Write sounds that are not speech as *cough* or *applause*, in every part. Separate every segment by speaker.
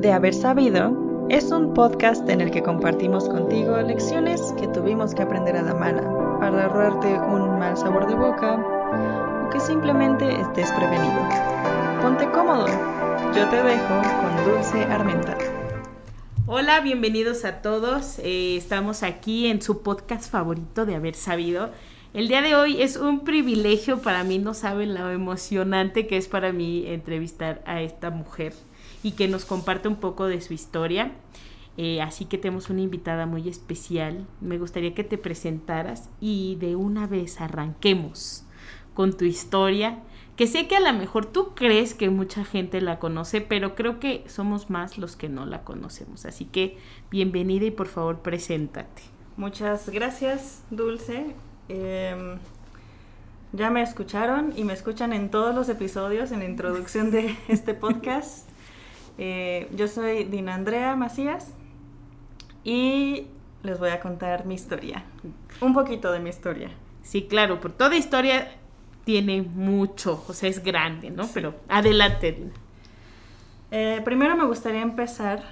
Speaker 1: De haber sabido es un podcast en el que compartimos contigo lecciones que tuvimos que aprender a la mala para ahorrarte un mal sabor de boca o que simplemente estés prevenido. Ponte cómodo, yo te dejo con Dulce Armenta.
Speaker 2: Hola, bienvenidos a todos. Eh, estamos aquí en su podcast favorito de haber sabido. El día de hoy es un privilegio para mí, no saben lo emocionante que es para mí entrevistar a esta mujer y que nos comparte un poco de su historia. Eh, así que tenemos una invitada muy especial. Me gustaría que te presentaras y de una vez arranquemos con tu historia, que sé que a lo mejor tú crees que mucha gente la conoce, pero creo que somos más los que no la conocemos. Así que bienvenida y por favor preséntate.
Speaker 1: Muchas gracias, Dulce. Em, ya me escucharon y me escuchan en todos los episodios en la introducción de este podcast. Eh, yo soy Dina Andrea Macías y les voy a contar mi historia. Un poquito de mi historia.
Speaker 2: Sí, claro, por toda historia tiene mucho, o sea, es grande, ¿no? Pero adelante, Dina.
Speaker 1: Eh, primero me gustaría empezar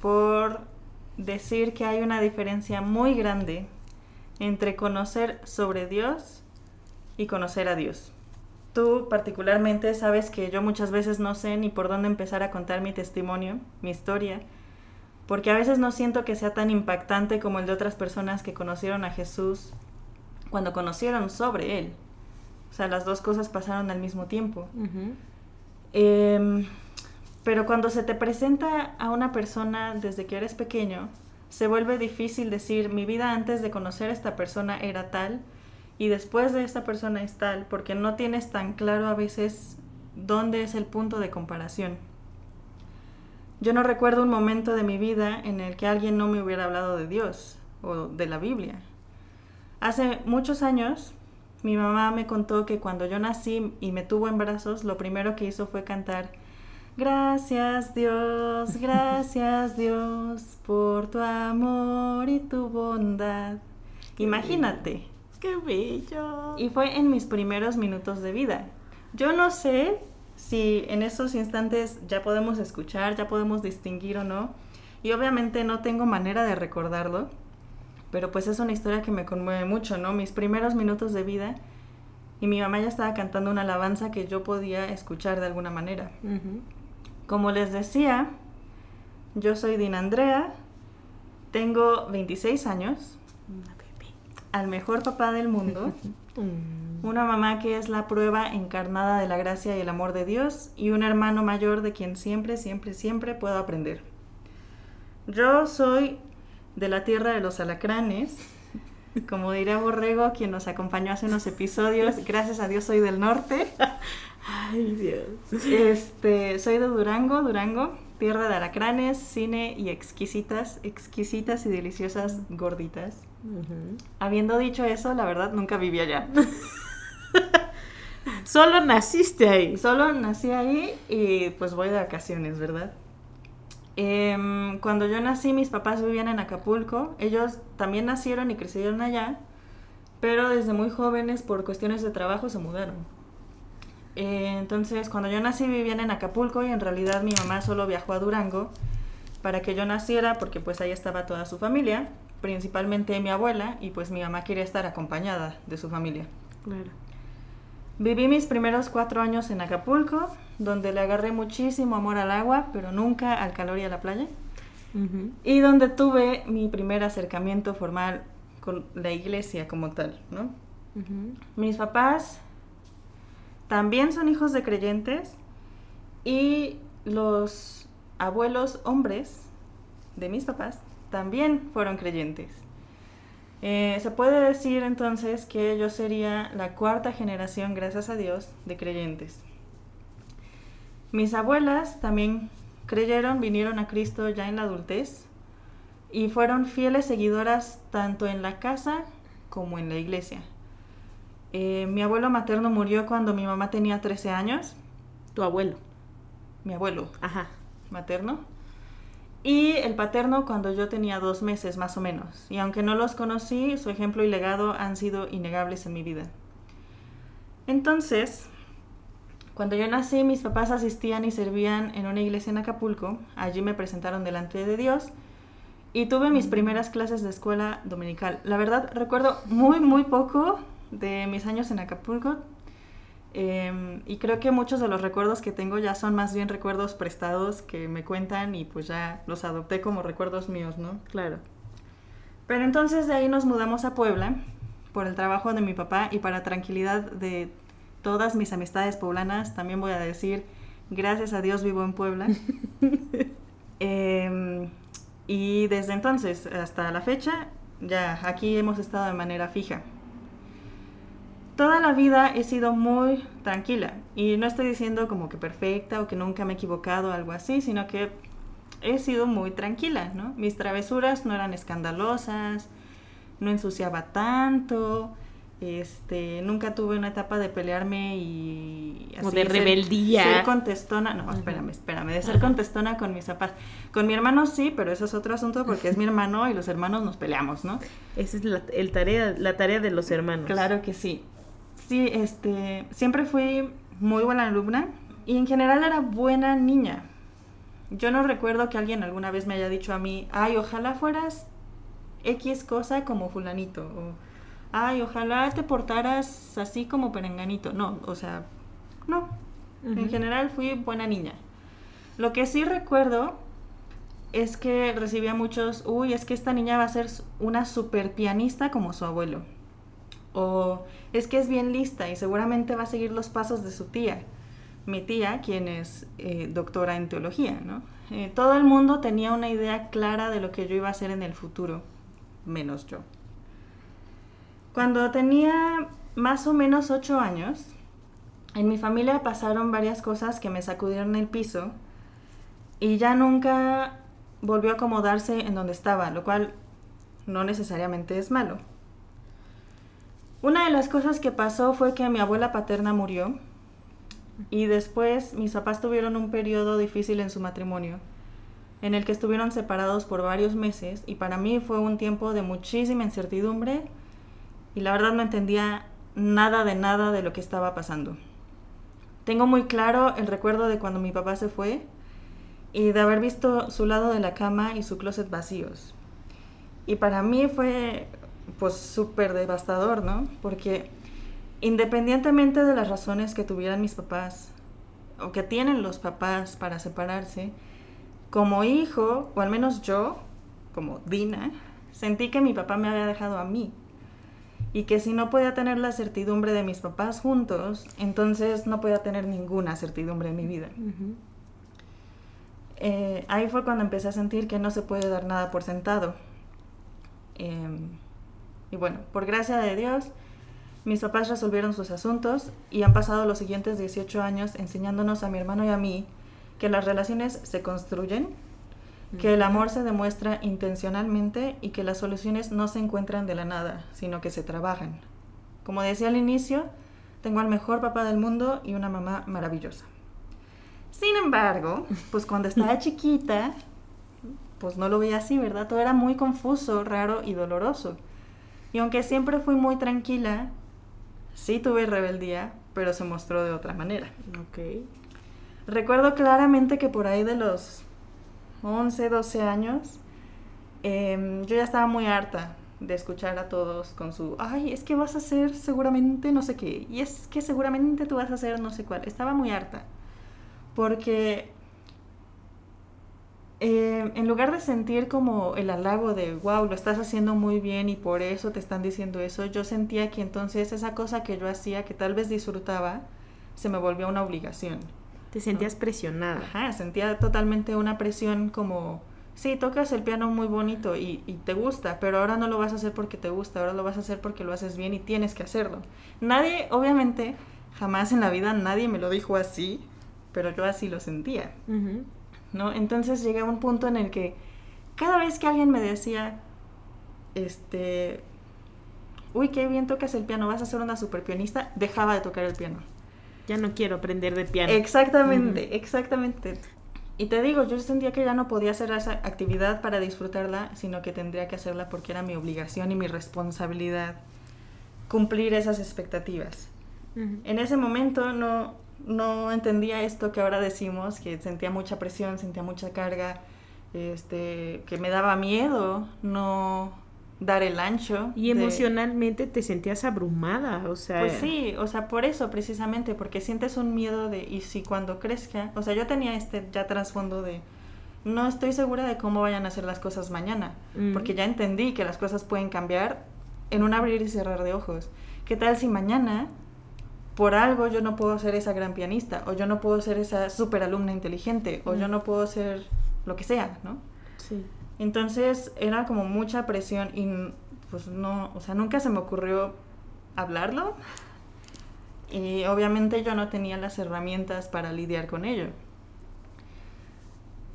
Speaker 1: por decir que hay una diferencia muy grande entre conocer sobre Dios y conocer a Dios. Tú particularmente sabes que yo muchas veces no sé ni por dónde empezar a contar mi testimonio, mi historia, porque a veces no siento que sea tan impactante como el de otras personas que conocieron a Jesús cuando conocieron sobre Él. O sea, las dos cosas pasaron al mismo tiempo. Em, pero cuando se te presenta a una persona desde que eres pequeño, se vuelve difícil decir mi vida antes de conocer a esta persona era tal y después de esta persona es tal, porque no tienes tan claro a veces dónde es el punto de comparación. Yo no recuerdo un momento de mi vida en el que alguien no me hubiera hablado de Dios o de la Biblia. Hace muchos años, mi mamá me contó que cuando yo nací y me tuvo en brazos, lo primero que hizo fue cantar Gracias Dios, *laughs* gracias Dios por tu amor y tu bondad. Imagínate.
Speaker 2: Qué bello.
Speaker 1: Y fue en mis primeros minutos de vida. Yo no sé si en esos instantes ya podemos escuchar, ya podemos distinguir o no. Y obviamente no tengo manera de recordarlo. Pero pues es una historia que me conmueve mucho, ¿no? Mis primeros minutos de vida. Y mi mamá ya estaba cantando una alabanza que yo podía escuchar de alguna manera. Como les decía, yo soy Dina Andrea, tengo 26 años, al mejor papá del mundo, *laughs* una mamá que es la prueba encarnada de la gracia y el amor de Dios y un hermano mayor de quien siempre, siempre, siempre puedo aprender. Yo soy de la tierra de los alacranes, como diría Borrego, quien nos acompañó hace unos episodios, gracias a Dios soy del norte. *laughs*
Speaker 2: Ay, Dios.
Speaker 1: Este, soy de Durango, Durango, tierra de alacranes, cine y exquisitas, exquisitas y deliciosas gorditas. Habiendo dicho eso, la verdad nunca viví allá. *laughs*
Speaker 2: Solo naciste ahí.
Speaker 1: Solo nací ahí y pues voy de vacaciones, ¿verdad? Em, cuando yo nací, mis papás vivían en Acapulco. Ellos también nacieron y crecieron allá, pero desde muy jóvenes, por cuestiones de trabajo, se mudaron. Eh, entonces, cuando yo nací vivían en Acapulco y en realidad mi mamá solo viajó a Durango para que yo naciera porque pues ahí estaba toda su familia, principalmente mi abuela y pues mi mamá quería estar acompañada de su familia.
Speaker 2: Claro.
Speaker 1: Viví mis primeros cuatro años en Acapulco, donde le agarré muchísimo amor al agua, pero nunca al calor y a la playa. Y donde tuve mi primer acercamiento formal con la iglesia como tal, ¿no? Mis papás también son hijos de creyentes y los abuelos hombres de mis papás también fueron creyentes. Eh, se puede decir entonces que yo sería la cuarta generación, gracias a Dios, de creyentes. Mis abuelas también creyeron, vinieron a Cristo ya en la adultez y fueron fieles seguidoras tanto en la casa como en la iglesia. Eh, mi abuelo materno murió cuando mi mamá tenía 13 años.
Speaker 2: Tu abuelo.
Speaker 1: Mi abuelo.
Speaker 2: Ajá.
Speaker 1: Materno. Y el paterno cuando yo tenía dos meses más o menos. Y aunque no los conocí, su ejemplo y legado han sido innegables en mi vida. Entonces, Cuando yo nací, mis papás asistían y servían en una iglesia en Acapulco. Allí me presentaron delante de Dios y tuve mis primeras clases de escuela dominical. La verdad, recuerdo muy, muy poco de mis años en Acapulco. Em, y creo que muchos de los recuerdos que tengo ya son más bien recuerdos prestados que me cuentan y pues ya los adopté como recuerdos míos, ¿no?
Speaker 2: Claro.
Speaker 1: Pero entonces de ahí nos mudamos a Puebla por el trabajo de mi papá y para tranquilidad de todas mis amistades poblanas, también voy a decir, gracias a Dios vivo en Puebla. *laughs* Em, y desde entonces hasta la fecha, ya aquí hemos estado de manera fija toda la vida he sido muy tranquila y no estoy diciendo como que perfecta o que nunca me he equivocado o algo así, sino que he sido muy tranquila, ¿no? Mis travesuras no eran escandalosas, no ensuciaba tanto, este, nunca tuve una etapa de pelearme y
Speaker 2: así, o de rebeldía.
Speaker 1: Ser, contestona, no, espérame, espérame, de ser contestona con mis papás. Con mi hermano sí, pero eso es otro asunto porque es mi hermano y los hermanos nos peleamos, ¿no?
Speaker 2: Esa es la, el tarea, la tarea de los hermanos.
Speaker 1: Claro que sí sí, este, siempre fui muy buena alumna y en general era buena niña. Yo no recuerdo que alguien alguna vez me haya dicho a mí, ay, ojalá fueras X cosa como fulanito, o ay, ojalá te portaras así como perenganito. No, o sea, no. En general fui buena niña. Lo que sí recuerdo es que recibía muchos, uy, es que esta niña va a ser una super pianista como su abuelo. O es que es bien lista y seguramente va a seguir los pasos de su tía. Mi tía, quien es eh, doctora en teología. Eh, todo el mundo tenía una idea clara de lo que yo iba a hacer en el futuro, menos yo. Cuando tenía más o menos ocho años, en mi familia pasaron varias cosas que me sacudieron el piso y ya nunca volvió a acomodarse en donde estaba, lo cual no necesariamente es malo. Una de las cosas que pasó fue que mi abuela paterna murió y después mis papás tuvieron un periodo difícil en su matrimonio, en el que estuvieron separados por varios meses y para mí fue un tiempo de muchísima incertidumbre y la verdad no entendía nada de nada de lo que estaba pasando. Tengo muy claro el recuerdo de cuando mi papá se fue y de haber visto su lado de la cama y su closet vacíos. Y para mí fue pues súper devastador, ¿no? Porque independientemente de las razones que tuvieran mis papás o que tienen los papás para separarse, como hijo, o al menos yo, como Dina, sentí que mi papá me había dejado a mí y que si no podía tener la certidumbre de mis papás juntos, entonces no podía tener ninguna certidumbre en mi vida. Eh, ahí fue cuando empecé a sentir que no se puede dar nada por sentado. Em, y bueno, por gracia de Dios, mis papás resolvieron sus asuntos y han pasado los siguientes 18 años enseñándonos a mi hermano y a mí que las relaciones se construyen, que el amor se demuestra intencionalmente y que las soluciones no se encuentran de la nada, sino que se trabajan. Como decía al inicio, tengo al mejor papá del mundo y una mamá maravillosa. Sin embargo, pues cuando estaba *laughs* chiquita, pues no lo veía así, ¿verdad? Todo era muy confuso, raro y doloroso. Y aunque siempre fui muy tranquila, sí tuve rebeldía, pero se mostró de otra manera.
Speaker 2: Ok.
Speaker 1: Recuerdo claramente que por ahí de los 11, 12 años, em, yo ya estaba muy harta de escuchar a todos con su, ay, es que vas a hacer seguramente no sé qué, y es que seguramente tú vas a hacer no sé cuál. Estaba muy harta, porque eh, en lugar de sentir como el halago de, wow, lo estás haciendo muy bien y por eso te están diciendo eso, yo sentía que entonces esa cosa que yo hacía, que tal vez disfrutaba, se me volvió una obligación.
Speaker 2: Te sentías presionada.
Speaker 1: Ajá, sentía totalmente una presión como, sí, tocas el piano muy bonito y, y, te gusta, pero ahora no lo vas a hacer porque te gusta, ahora lo vas a hacer porque lo haces bien y tienes que hacerlo. Nadie, obviamente, jamás en la vida nadie me lo dijo así, pero yo así lo sentía. ¿No? Entonces llegué a un punto en el que cada vez que alguien me decía, este, uy, qué bien tocas el piano, vas a ser una super pianista, dejaba de tocar el piano.
Speaker 2: Ya no quiero aprender de piano.
Speaker 1: Exactamente, exactamente. Y te digo, yo sentía que ya no podía hacer esa actividad para disfrutarla, sino que tendría que hacerla porque era mi obligación y mi responsabilidad cumplir esas expectativas. En ese momento no, no entendía esto que ahora decimos, que sentía mucha presión, sentía mucha carga, este, que me daba miedo no dar el ancho.
Speaker 2: Y emocionalmente te sentías abrumada, o sea...
Speaker 1: Pues sí, o sea, por eso precisamente, porque sientes un miedo de, y si cuando crezca, o sea, yo tenía este ya trasfondo de, no estoy segura de cómo vayan a ser las cosas mañana, porque ya entendí que las cosas pueden cambiar en un abrir y cerrar de ojos. ¿Qué tal si mañana, por algo, yo no puedo ser esa gran pianista, o yo no puedo ser esa super alumna inteligente, o yo no puedo ser lo que sea, ¿no? Sí. Entonces era como mucha presión y pues no, o sea, nunca se me ocurrió hablarlo. Y obviamente yo no tenía las herramientas para lidiar con ello.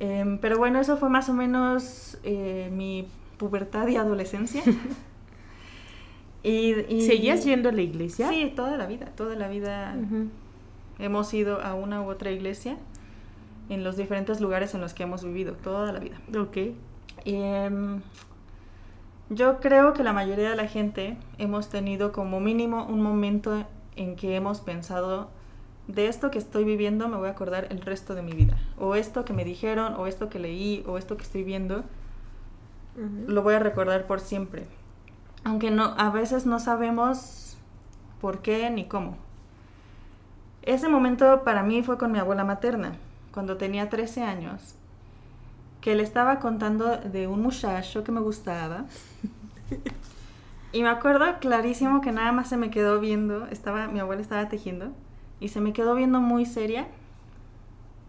Speaker 1: Em, pero bueno, eso fue más o menos eh, mi pubertad y adolescencia. *laughs*
Speaker 2: y, ¿Seguías yendo a la iglesia?
Speaker 1: Sí, toda la vida, toda la vida hemos ido a una u otra iglesia en los diferentes lugares en los que hemos vivido, toda la vida.
Speaker 2: Ok.
Speaker 1: Em, yo creo que la mayoría de la gente hemos tenido como mínimo un momento en que hemos pensado, de esto que estoy viviendo me voy a acordar el resto de mi vida. O esto que me dijeron, o esto que leí, o esto que estoy viendo, lo voy a recordar por siempre. Aunque no, a veces no sabemos por qué ni cómo. Ese momento para mí fue con mi abuela materna, cuando tenía 13 años que le estaba contando de un muchacho que me gustaba. y me acuerdo clarísimo que nada más se me quedó viendo, estaba, mi abuela estaba tejiendo, y se me quedó viendo muy seria,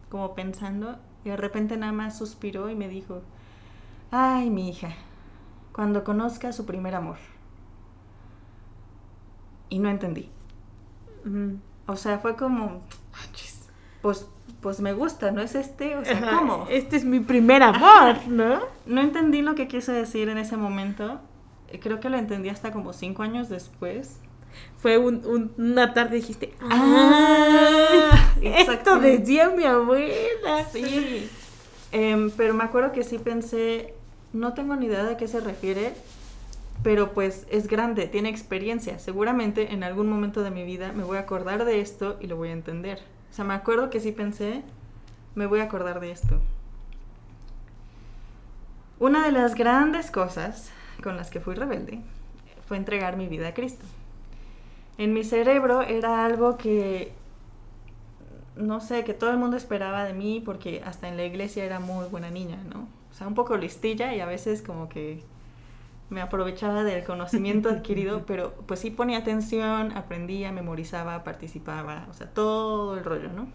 Speaker 1: como pensando, y de repente nada más suspiró y me dijo, ay, mi hija, cuando conozca su primer amor. Y no entendí. O sea, fue como, pues pues me gusta, ¿no es este? O sea, ¿cómo?
Speaker 2: Este es mi primer amor, ¿no?
Speaker 1: No entendí lo que quiso decir en ese momento. Creo que lo entendí hasta como cinco años después.
Speaker 2: Fue una tarde dijiste, ¡ah! ah *laughs* esto decía mi abuela.
Speaker 1: Sí. Em, pero me acuerdo que sí pensé, no tengo ni idea de qué se refiere, pero pues es grande, tiene experiencia. Seguramente en algún momento de mi vida me voy a acordar de esto y lo voy a entender. O sea, me acuerdo que sí pensé, me voy a acordar de esto. Una de las grandes cosas con las que fui rebelde fue entregar mi vida a Cristo. En mi cerebro era algo que, no sé, que todo el mundo esperaba de mí porque hasta en la iglesia era muy buena niña, ¿no? O sea, un poco listilla y a veces como que me aprovechaba del conocimiento *laughs* adquirido, pero pues sí ponía atención, aprendía, memorizaba, participaba, o sea, todo el rollo, ¿no?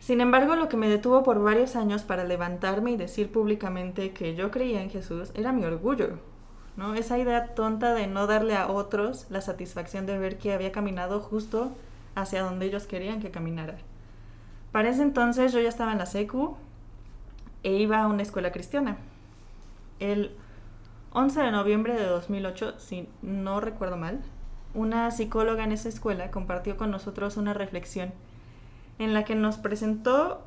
Speaker 1: Sin embargo, lo que me detuvo por varios años para levantarme y decir públicamente que yo creía en Jesús era mi orgullo, ¿no? Esa idea tonta de no darle a otros la satisfacción de ver que había caminado justo hacia donde ellos querían que caminara. Para ese entonces yo ya estaba en la secu e iba a una escuela cristiana. El 11 de noviembre de 2008, si no recuerdo mal, una psicóloga en esa escuela compartió con nosotros una reflexión en la que nos presentó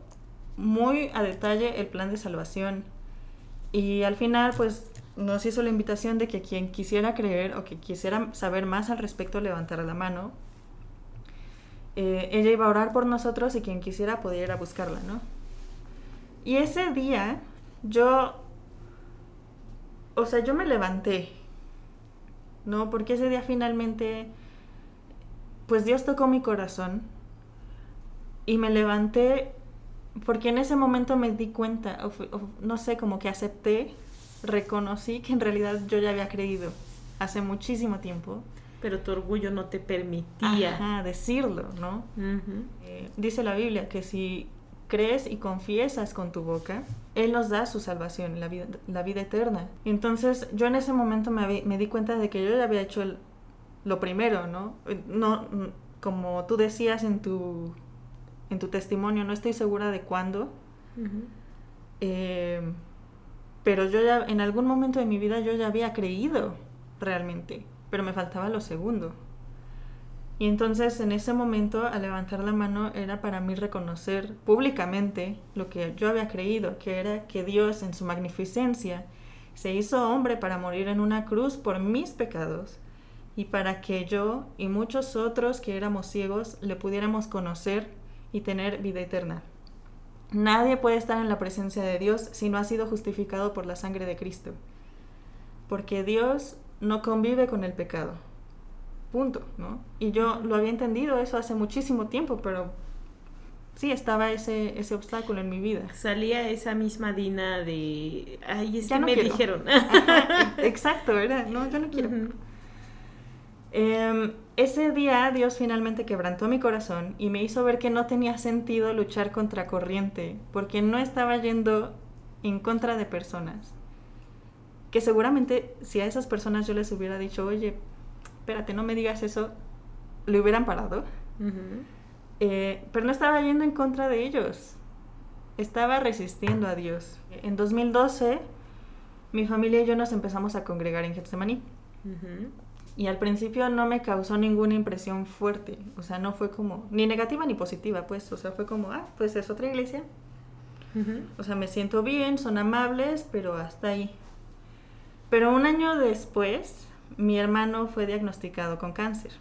Speaker 1: muy a detalle el plan de salvación y al final pues nos hizo la invitación de que quien quisiera creer o que quisiera saber más al respecto levantara la mano. Eh, ella iba a orar por nosotros y quien quisiera pudiera buscarla, ¿no? Y ese día yo o sea, yo me levanté, ¿no? Porque ese día finalmente, pues Dios tocó mi corazón y me levanté porque en ese momento me di cuenta, no sé, como que acepté, reconocí que en realidad yo ya había creído hace muchísimo tiempo.
Speaker 2: Pero tu orgullo no te permitía
Speaker 1: decirlo, ¿no? Eh, dice la Biblia que si crees y confiesas con tu boca, Él nos da su salvación, la vida, la vida eterna. Entonces yo en ese momento me, me di cuenta de que yo ya había hecho lo primero, ¿no? No, como tú decías en tu, en tu testimonio, no estoy segura de cuándo, eh, pero yo ya, en algún momento de mi vida yo ya había creído realmente, pero me faltaba lo segundo. Y entonces en ese momento, al levantar la mano, era para mí reconocer públicamente lo que yo había creído, que era que Dios en su magnificencia se hizo hombre para morir en una cruz por mis pecados y para que yo y muchos otros que éramos ciegos le pudiéramos conocer y tener vida eterna. Nadie puede estar en la presencia de Dios si no ha sido justificado por la sangre de Cristo, porque Dios no convive con el pecado. Punto, ¿no? Y yo lo había entendido eso hace muchísimo tiempo, pero sí, estaba ese, ese obstáculo en mi vida.
Speaker 2: Salía esa misma Dina de, ay, es que me dijeron. *laughs*
Speaker 1: exacto, ¿verdad? No, yo no quiero. Em, ese día Dios finalmente quebrantó mi corazón y me hizo ver que no tenía sentido luchar contra corriente, porque no estaba yendo en contra de personas. Que seguramente si a esas personas yo les hubiera dicho, oye, espérate, no me digas eso, le hubieran parado. Eh, pero no estaba yendo en contra de ellos, estaba resistiendo a Dios. En 2012, mi familia y yo nos empezamos a congregar en Getsemaní. Y al principio no me causó ninguna impresión fuerte, o sea, no fue como, ni negativa ni positiva, pues, o sea, fue como, ah, pues es otra iglesia. O sea, me siento bien, son amables, pero hasta ahí. Pero un año después, mi hermano fue diagnosticado con cáncer.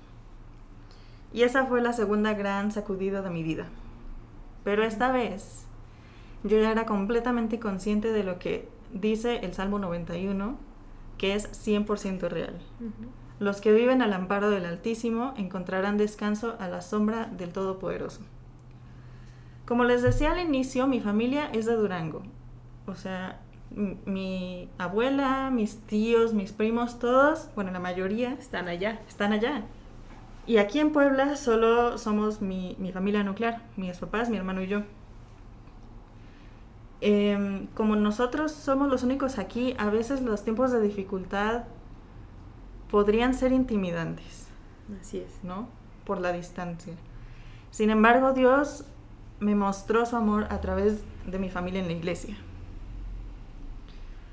Speaker 1: Y esa fue la segunda gran sacudida de mi vida. Pero esta vez yo ya era completamente consciente de lo que dice el Salmo 91, que es 100% real. Los que viven al amparo del Altísimo encontrarán descanso a la sombra del Todopoderoso. Como les decía al inicio, mi familia es de Durango. O sea, mi abuela, mis tíos, mis primos, todos, bueno, la mayoría
Speaker 2: están allá.
Speaker 1: Están allá. Y aquí en Puebla solo somos mi, familia nuclear, mis papás, mi hermano y yo. Em, como nosotros somos los únicos aquí, a veces los tiempos de dificultad podrían ser intimidantes.
Speaker 2: Así es.
Speaker 1: ¿No? Por la distancia. Sin embargo, Dios me mostró su amor a través de mi familia en la iglesia.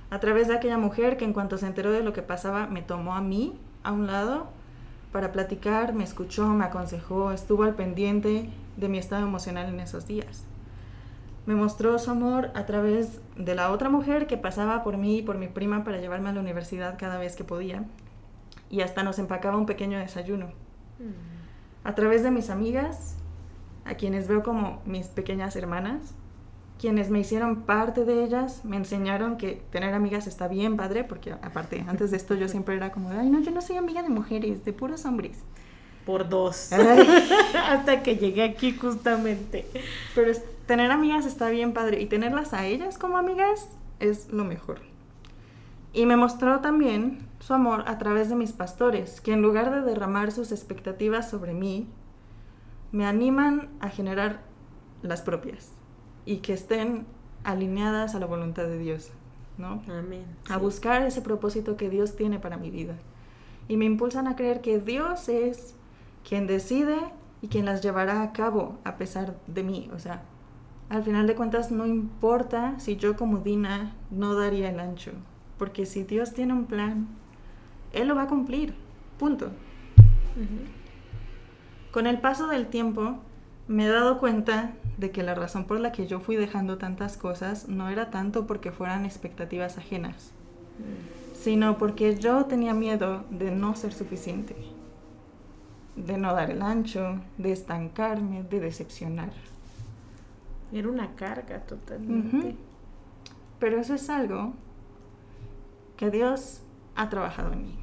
Speaker 1: A través de aquella mujer que en cuanto se enteró de lo que pasaba, me tomó a mí a un lado para platicar, me escuchó, me aconsejó, estuvo al pendiente de mi estado emocional en esos días. Me mostró su amor a través de la otra mujer que pasaba por mí y por mi prima para llevarme a la universidad cada vez que podía. Y hasta nos empacaba un pequeño desayuno. Mm. A través de mis amigas, a quienes veo como mis pequeñas hermanas, quienes me hicieron parte de ellas me enseñaron que tener amigas está bien padre, porque aparte, antes de esto yo siempre era como, ay, no, yo no soy amiga de mujeres, de puros hombres.
Speaker 2: Por dos. *laughs* Hasta que llegué aquí justamente.
Speaker 1: Pero tener amigas está bien padre y tenerlas a ellas como amigas es lo mejor. Y me mostró también su amor a través de mis pastores, que en lugar de derramar sus expectativas sobre mí, me animan a generar las propias y que estén alineadas a la voluntad de Dios, ¿no?
Speaker 2: Amén.
Speaker 1: A buscar ese propósito que Dios tiene para mi vida. Y me impulsan a creer que Dios es quien decide y quien las llevará a cabo a pesar de mí. O sea, al final de cuentas no importa si yo como Dina no daría el ancho, porque si Dios tiene un plan, Él lo va a cumplir. Punto. Con el paso del tiempo, me he dado cuenta de que la razón por la que yo fui dejando tantas cosas no era tanto porque fueran expectativas ajenas, sino porque yo tenía miedo de no ser suficiente, de no dar el ancho, de estancarme, de decepcionar.
Speaker 2: Era una carga totalmente.
Speaker 1: Pero eso es algo que Dios ha trabajado en mí.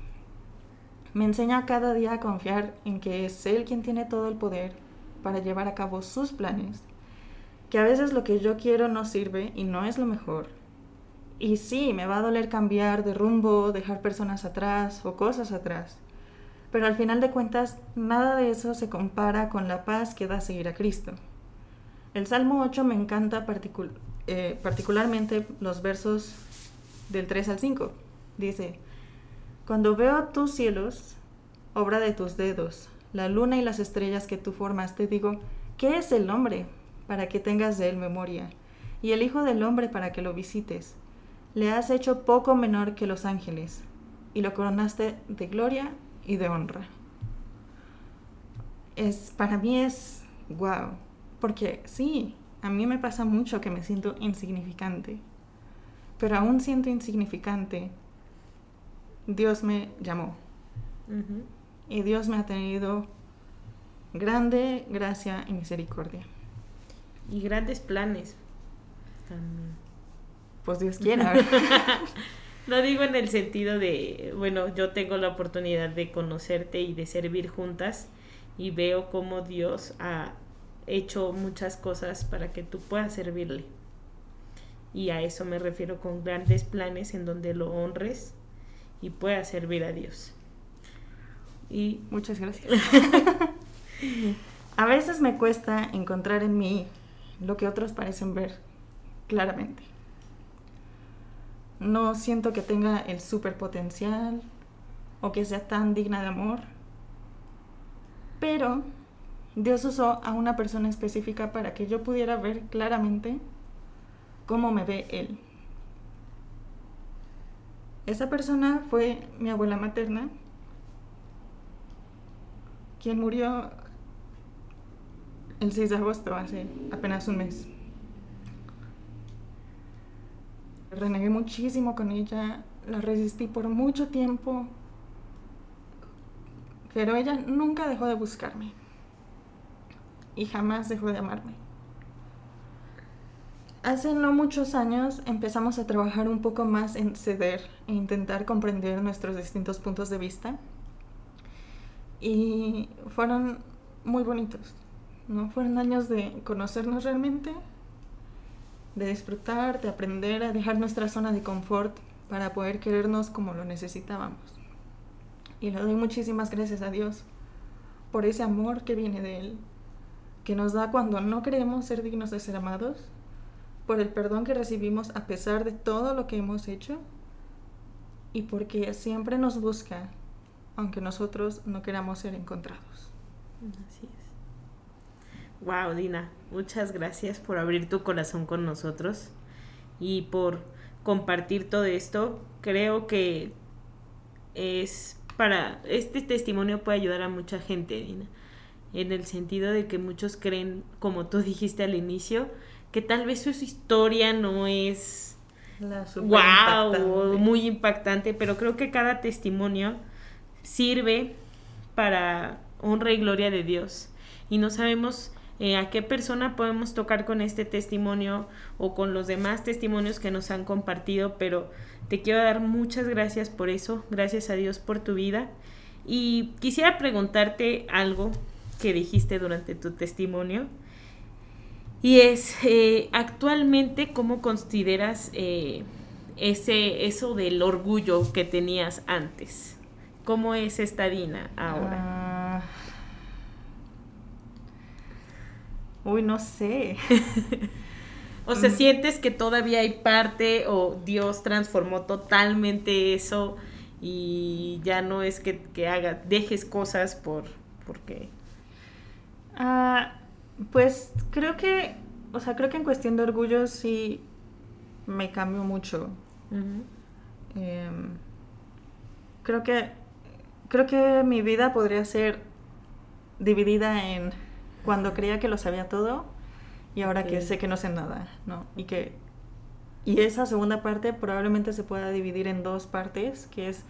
Speaker 1: Me enseña cada día a confiar en que es Él quien tiene todo el poder para llevar a cabo sus planes, que a veces lo que yo quiero no sirve y no es lo mejor. Y sí, me va a doler cambiar de rumbo, dejar personas atrás o cosas atrás. Pero al final de cuentas, nada de eso se compara con la paz que da seguir a Cristo. El Salmo 8 me encanta eh, particularmente los versos del 3 al 5. Dice, Cuando veo tus cielos, obra de tus dedos, la luna y las estrellas que tú formaste, digo, ¿qué es el hombre para que tengas de él memoria? Y el Hijo del Hombre para que lo visites. Le has hecho poco menor que los ángeles, y lo coronaste de gloria y de honra. Es, para mí es wow, porque sí, a mí me pasa mucho que me siento insignificante, pero aún siento insignificante, Dios me llamó y Dios me ha tenido grande gracia y misericordia.
Speaker 2: Y grandes planes también.
Speaker 1: Pues Dios *laughs* quiera.
Speaker 2: Lo digo en el sentido de, bueno, yo tengo la oportunidad de conocerte y de servir juntas y veo cómo Dios ha hecho muchas cosas para que tú puedas servirle. Y a eso me refiero con grandes planes en donde lo honres y puedas servir a Dios.
Speaker 1: Y muchas gracias. *laughs* a veces me cuesta encontrar en mí lo que otros parecen ver claramente. No siento que tenga el super potencial o que sea tan digna de amor. Pero Dios usó a una persona específica para que yo pudiera ver claramente cómo me ve Él. Esa persona fue mi abuela materna, quien murió el 6 de agosto, hace apenas un mes. Renegué muchísimo con ella, la resistí por mucho tiempo, pero ella nunca dejó de buscarme y jamás dejó de amarme. Hace no muchos años empezamos a trabajar un poco más en ceder e intentar comprender nuestros distintos puntos de vista y fueron muy bonitos, ¿no? Fueron años de conocernos realmente de disfrutar, de aprender a dejar nuestra zona de confort para poder querernos como lo necesitábamos. Y le doy muchísimas gracias a Dios por ese amor que viene de Él, que nos da cuando no creemos ser dignos de ser amados, por el perdón que recibimos a pesar de todo lo que hemos hecho y porque siempre nos busca, aunque nosotros no queramos ser encontrados.
Speaker 2: Así es. Wow, Dina, muchas gracias por abrir tu corazón con nosotros y por compartir todo esto. Creo que es para este testimonio puede ayudar a mucha gente, Dina, en el sentido de que muchos creen, como tú dijiste al inicio, que tal vez su historia no es wow, muy impactante, pero creo que cada testimonio sirve para honra y gloria de Dios. Y no sabemos eh, a qué persona podemos tocar con este testimonio o con los demás testimonios que nos han compartido, pero te quiero dar muchas gracias por eso, gracias a Dios por tu vida. Y quisiera preguntarte algo que dijiste durante tu testimonio. Y es, eh, actualmente, ¿cómo consideras eh, ese, eso del orgullo que tenías antes? ¿Cómo es esta Dina ahora? Ah,
Speaker 1: Uy, no sé. *laughs*
Speaker 2: o sea, mm. sientes que todavía hay parte o Dios transformó totalmente eso y ya no es que, que haga, dejes cosas por, porque...
Speaker 1: Ah, pues creo que, o sea, creo que en cuestión de orgullo sí me cambio mucho. Em, creo que, creo que mi vida podría ser dividida en cuando creía que lo sabía todo y ahora que sé que no sé nada, ¿no? Y que y esa segunda parte probablemente se pueda dividir en dos partes, que es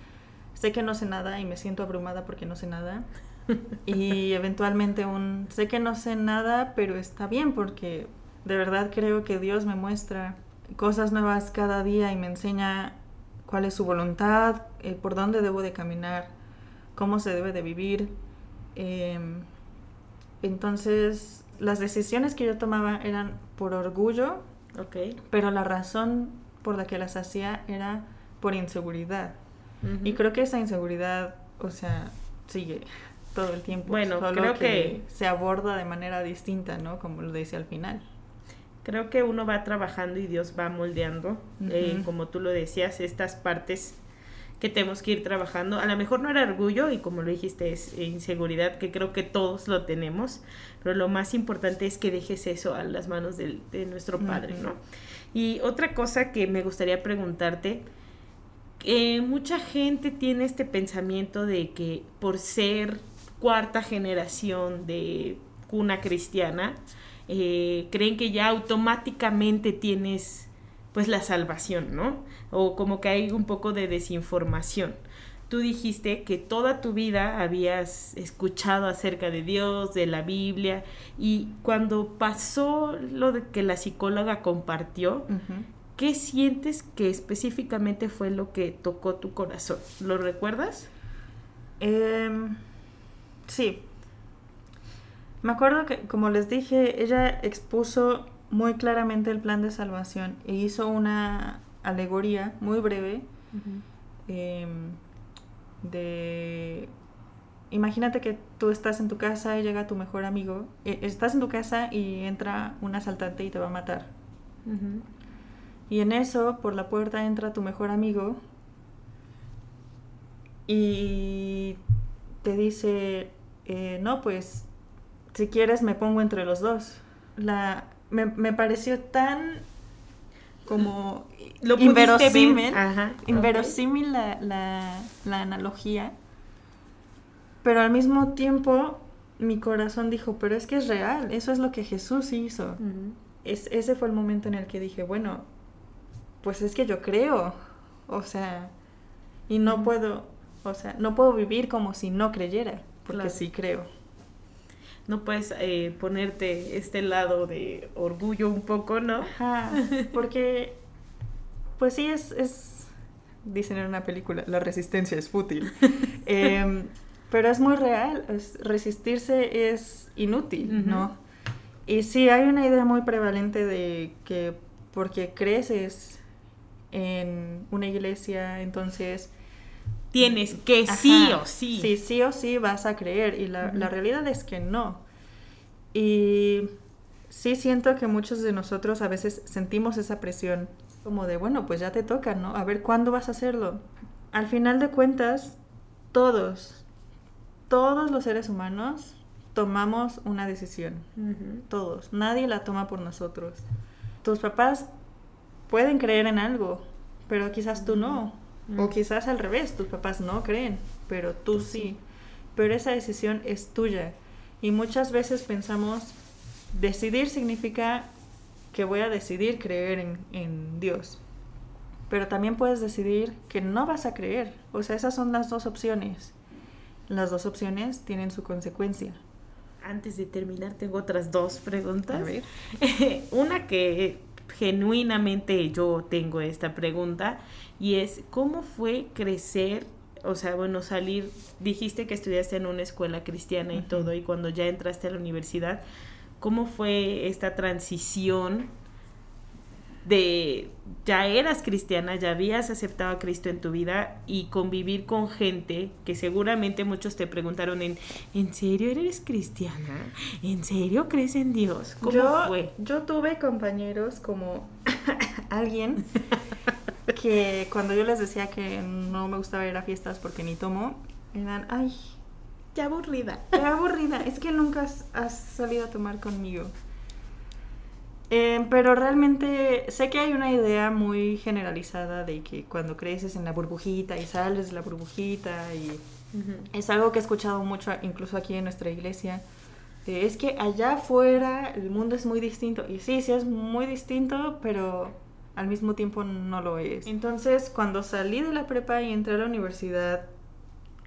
Speaker 1: sé que no sé nada y me siento abrumada porque no sé nada. *laughs* y eventualmente un sé que no sé nada, pero está bien porque de verdad creo que Dios me muestra cosas nuevas cada día y me enseña cuál es su voluntad, eh, por dónde debo de caminar, cómo se debe de vivir. Eh, entonces, las decisiones que yo tomaba eran por orgullo, pero la razón por la que las hacía era por inseguridad. Y creo que esa inseguridad, o sea, sigue todo el tiempo.
Speaker 2: Bueno, creo que,
Speaker 1: se aborda de manera distinta, ¿no? Como lo decía al final.
Speaker 2: Creo que uno va trabajando y Dios va moldeando, eh, como tú lo decías, estas partes que tenemos que ir trabajando. A lo mejor no era orgullo y como lo dijiste es inseguridad, que creo que todos lo tenemos, pero lo más importante es que dejes eso a las manos de, nuestro Padre, ¿no? Y otra cosa que me gustaría preguntarte, eh, mucha gente tiene este pensamiento de que por ser cuarta generación de cuna cristiana, eh, creen que ya automáticamente tienes pues la salvación, ¿no? O como que hay un poco de desinformación. tú dijiste que toda tu vida habías escuchado acerca de Dios, de la Biblia, y cuando pasó lo de que la psicóloga compartió, ¿qué sientes que específicamente fue lo que tocó tu corazón? ¿Lo recuerdas?
Speaker 1: Em, sí. Me acuerdo que, como les dije, ella expuso muy claramente el plan de salvación e hizo una alegoría muy breve em, de... Imagínate que tú estás en tu casa y llega tu mejor amigo. E, estás en tu casa y entra un asaltante y te va a matar. Y en eso, por la puerta entra tu mejor amigo y te dice, eh, no, pues si quieres me pongo entre los dos. La, me, me pareció tan como Lo inverosímil, inverosímil la, la, la, analogía, pero al mismo tiempo mi corazón dijo, pero es que es real, eso es lo que Jesús hizo. es, ese fue el momento en el que dije, bueno, pues es que yo creo, o sea, y no puedo, o sea, no puedo vivir como si no creyera, porque sí creo.
Speaker 2: No puedes eh, ponerte este lado de orgullo un poco, ¿no?
Speaker 1: Ajá, *laughs* porque, pues sí, es, es, dicen en una película, la resistencia es fútil. *laughs* Em, pero es muy real, es, resistirse es inútil, ¿no? Y sí, hay una idea muy prevalente de que porque creces en una iglesia, entonces...
Speaker 2: Tienes que sí o sí.
Speaker 1: Sí, sí o sí vas a creer y la, la realidad es que no. Y sí siento que muchos de nosotros a veces sentimos esa presión, como de, bueno, pues ya te toca, ¿no? A ver, ¿cuándo vas a hacerlo? Al final de cuentas, todos, todos los seres humanos tomamos una decisión. Todos. Nadie la toma por nosotros. Tus papás pueden creer en algo, pero quizás tú no. O quizás al revés, tus papás no creen, pero tú sí. Pero esa decisión es tuya. Y muchas veces pensamos, decidir significa que voy a decidir creer en, en Dios. Pero también puedes decidir que no vas a creer. O sea, esas son las dos opciones. Las dos opciones tienen su consecuencia.
Speaker 2: Antes de terminar, tengo otras dos preguntas. A ver. *laughs* Una que genuinamente yo tengo esta pregunta y es, ¿cómo fue crecer? O sea, bueno, salir, dijiste que estudiaste en una escuela cristiana y todo, y cuando ya entraste a la universidad, ¿cómo fue esta transición de ya eras cristiana, ya habías aceptado a Cristo en tu vida y convivir con gente que seguramente muchos te preguntaron en ¿en serio eres cristiana? ¿En serio crees en Dios? ¿Cómo
Speaker 1: yo,
Speaker 2: fue?
Speaker 1: Yo tuve compañeros como *laughs* alguien *laughs* que cuando yo les decía que no me gustaba ir a fiestas porque ni tomo, eran, ay,
Speaker 2: qué aburrida.
Speaker 1: Qué aburrida, es que nunca has, has salido a tomar conmigo. Eh, pero realmente sé que hay una idea muy generalizada de que cuando creces en la burbujita y sales de la burbujita y es algo que he escuchado mucho incluso aquí en nuestra iglesia. es que allá afuera el mundo es muy distinto y sí, sí es muy distinto, pero al mismo tiempo no lo es. Entonces cuando salí de la prepa y entré a la universidad,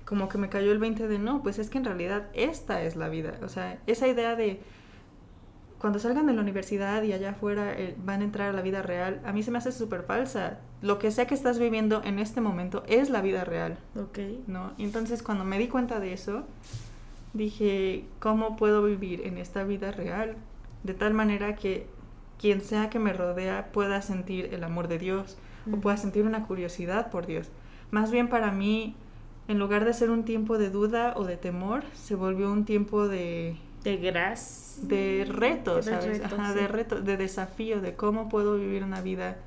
Speaker 1: como que me cayó el 20 de no, pues es que en realidad esta es la vida. O sea, esa idea de cuando salgan de la universidad y allá afuera eh, van a entrar a la vida real, a mí se me hace súper falsa. Lo que sea que estás viviendo en este momento es la vida real.
Speaker 2: Ok.
Speaker 1: ¿No? Y entonces cuando me di cuenta de eso, dije, ¿cómo puedo vivir en esta vida real? De tal manera que quien sea que me rodea pueda sentir el amor de Dios o pueda sentir una curiosidad por Dios. Más bien para mí, en lugar de ser un tiempo de duda o de temor, se volvió un tiempo de
Speaker 2: de gras
Speaker 1: de retos, ¿sabes? de reto, de desafío, de cómo puedo vivir una vida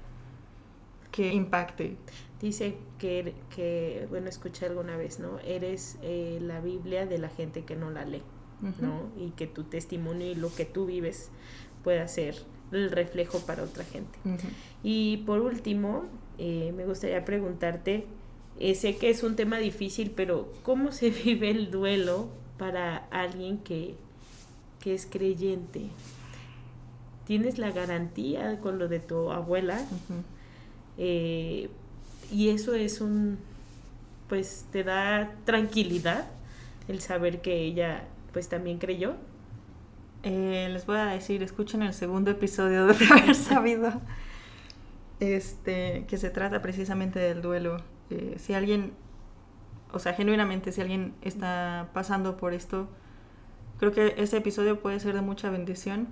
Speaker 1: que impacte.
Speaker 2: Dice que, que bueno, escuché alguna vez, ¿no? Eres eh, la Biblia de la gente que no la lee, ¿no? Y que tu testimonio y lo que tú vives pueda ser el reflejo para otra gente. Y por último, eh, me gustaría preguntarte, eh, sé que es un tema difícil, pero ¿cómo se *laughs* vive el duelo para alguien que que es creyente. Tienes la garantía con lo de tu abuela. Eh, y eso es un pues te da tranquilidad el saber que ella pues también creyó.
Speaker 1: Eh, les voy a decir, escuchen el segundo episodio de *laughs* haber sabido este, que se trata precisamente del duelo. Eh, si alguien, o sea, genuinamente, si alguien está pasando por esto, creo que ese episodio puede ser de mucha bendición.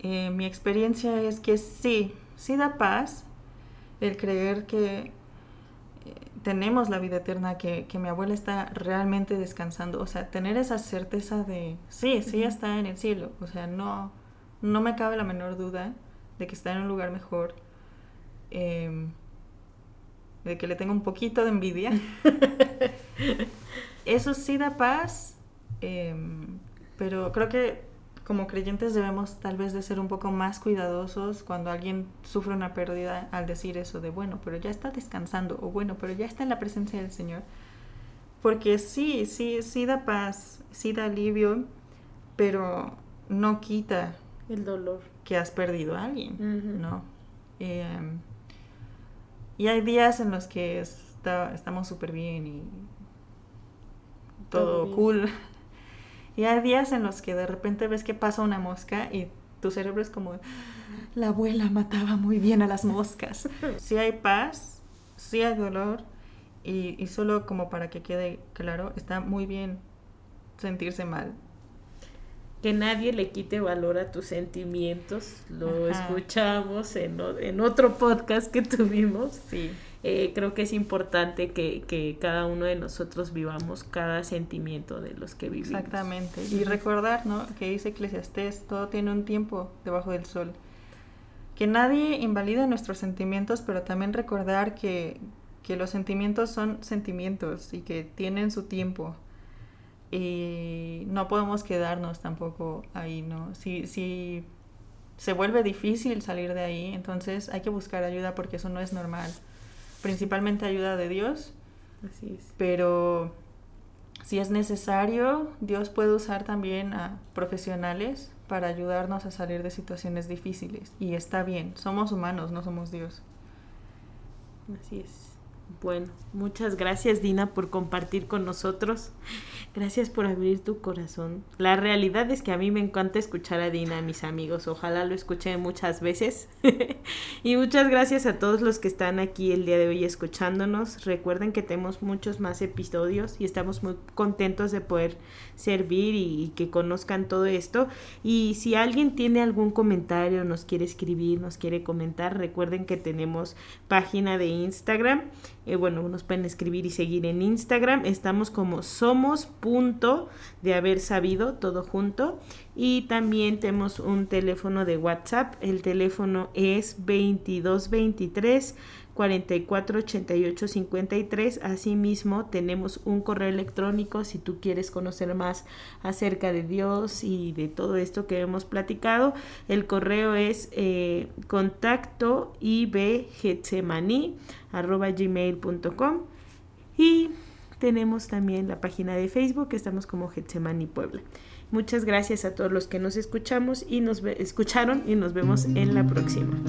Speaker 1: Eh, mi experiencia es que sí, sí da paz el creer que tenemos la vida eterna, que, mi abuela está realmente descansando, o sea, tener esa certeza de, sí, sí está en el cielo, o sea, no, no me cabe la menor duda de que está en un lugar mejor, em, de que le tengo un poquito de envidia. *laughs* Eso sí da paz, em, pero creo que como creyentes debemos tal vez de ser un poco más cuidadosos cuando alguien sufre una pérdida al decir eso de bueno, pero ya está descansando o bueno, pero ya está en la presencia del Señor. Porque sí, sí, sí da paz, sí da alivio, pero no quita
Speaker 2: el dolor
Speaker 1: que has perdido a alguien, ¿no? Em, y hay días en los que estamos súper bien y todo, cool. Y hay días en los que de repente ves que pasa una mosca y tu cerebro es como, la abuela mataba muy bien a las moscas. *laughs* Sí hay paz, sí hay dolor y, y solo como para que quede claro, está muy bien sentirse mal.
Speaker 2: Que nadie le quite valor a tus sentimientos. Lo escuchamos en, en otro podcast que tuvimos.
Speaker 1: Sí.
Speaker 2: Eh, creo que es importante que, cada uno de nosotros vivamos cada sentimiento de los que vivimos.
Speaker 1: Exactamente. Y recordar, ¿no? Que dice Eclesiastés, todo tiene un tiempo debajo del sol. Que nadie invalide nuestros sentimientos, pero también recordar que, que los sentimientos son sentimientos y que tienen su tiempo. Y no podemos quedarnos tampoco ahí, ¿no? Si, si se vuelve difícil salir de ahí, entonces hay que buscar ayuda porque eso no es normal principalmente ayuda de Dios.
Speaker 2: Así es.
Speaker 1: Pero si es necesario, Dios puede usar también a profesionales para ayudarnos a salir de situaciones difíciles. Y está bien, somos humanos, no somos Dios.
Speaker 2: Así es. Bueno, muchas gracias Dina por compartir con nosotros. Gracias por abrir tu corazón. La realidad es que a mí me encanta escuchar a Dina, mis amigos. Ojalá lo escuche muchas veces. *laughs* y muchas gracias a todos los que están aquí el día de hoy escuchándonos. Recuerden que tenemos muchos más episodios y estamos muy contentos de poder servir y, que conozcan todo esto. Y si alguien tiene algún comentario, nos quiere escribir, nos quiere comentar, recuerden que tenemos página de Instagram eh, bueno, nos pueden escribir y seguir en Instagram. Estamos como somos punto de haber sabido todo junto. Y también tenemos un teléfono de WhatsApp. El teléfono es 2223 44 88 53. Asimismo, tenemos un correo electrónico si tú quieres conocer más acerca de Dios y de todo esto que hemos platicado. El correo es eh, contacto gmail.com y tenemos también la página de Facebook, estamos como Getsemani Puebla. Muchas gracias a todos los que nos escuchamos y nos escucharon y nos vemos en la próxima.